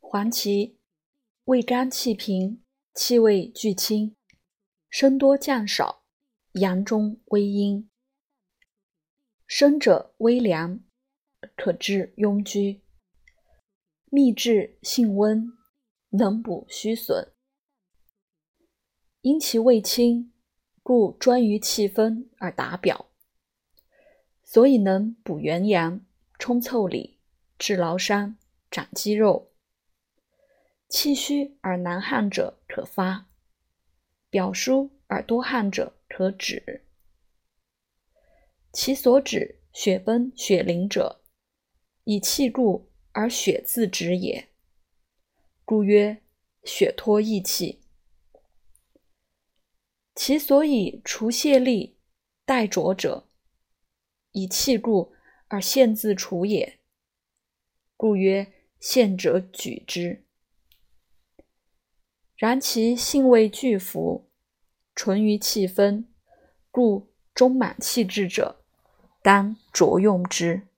黄芪，味甘气平，气味俱清，生多降少，阳中微阴。生者微凉，可治痈疽。秘制性温，能补虚损。因其味清，故专于气分而达表，所以能补元阳、充腠理、治劳伤、长肌肉。气虚而难汗者可发，表疏而多汗者可止。其所指血崩血淋者，以气固而血自止也，故曰血脱益气。其所以除泄痢带浊者，以气固而陷自除也，故曰陷者举之。然其性味俱服，纯于气分，故中满气滞者，当着用之。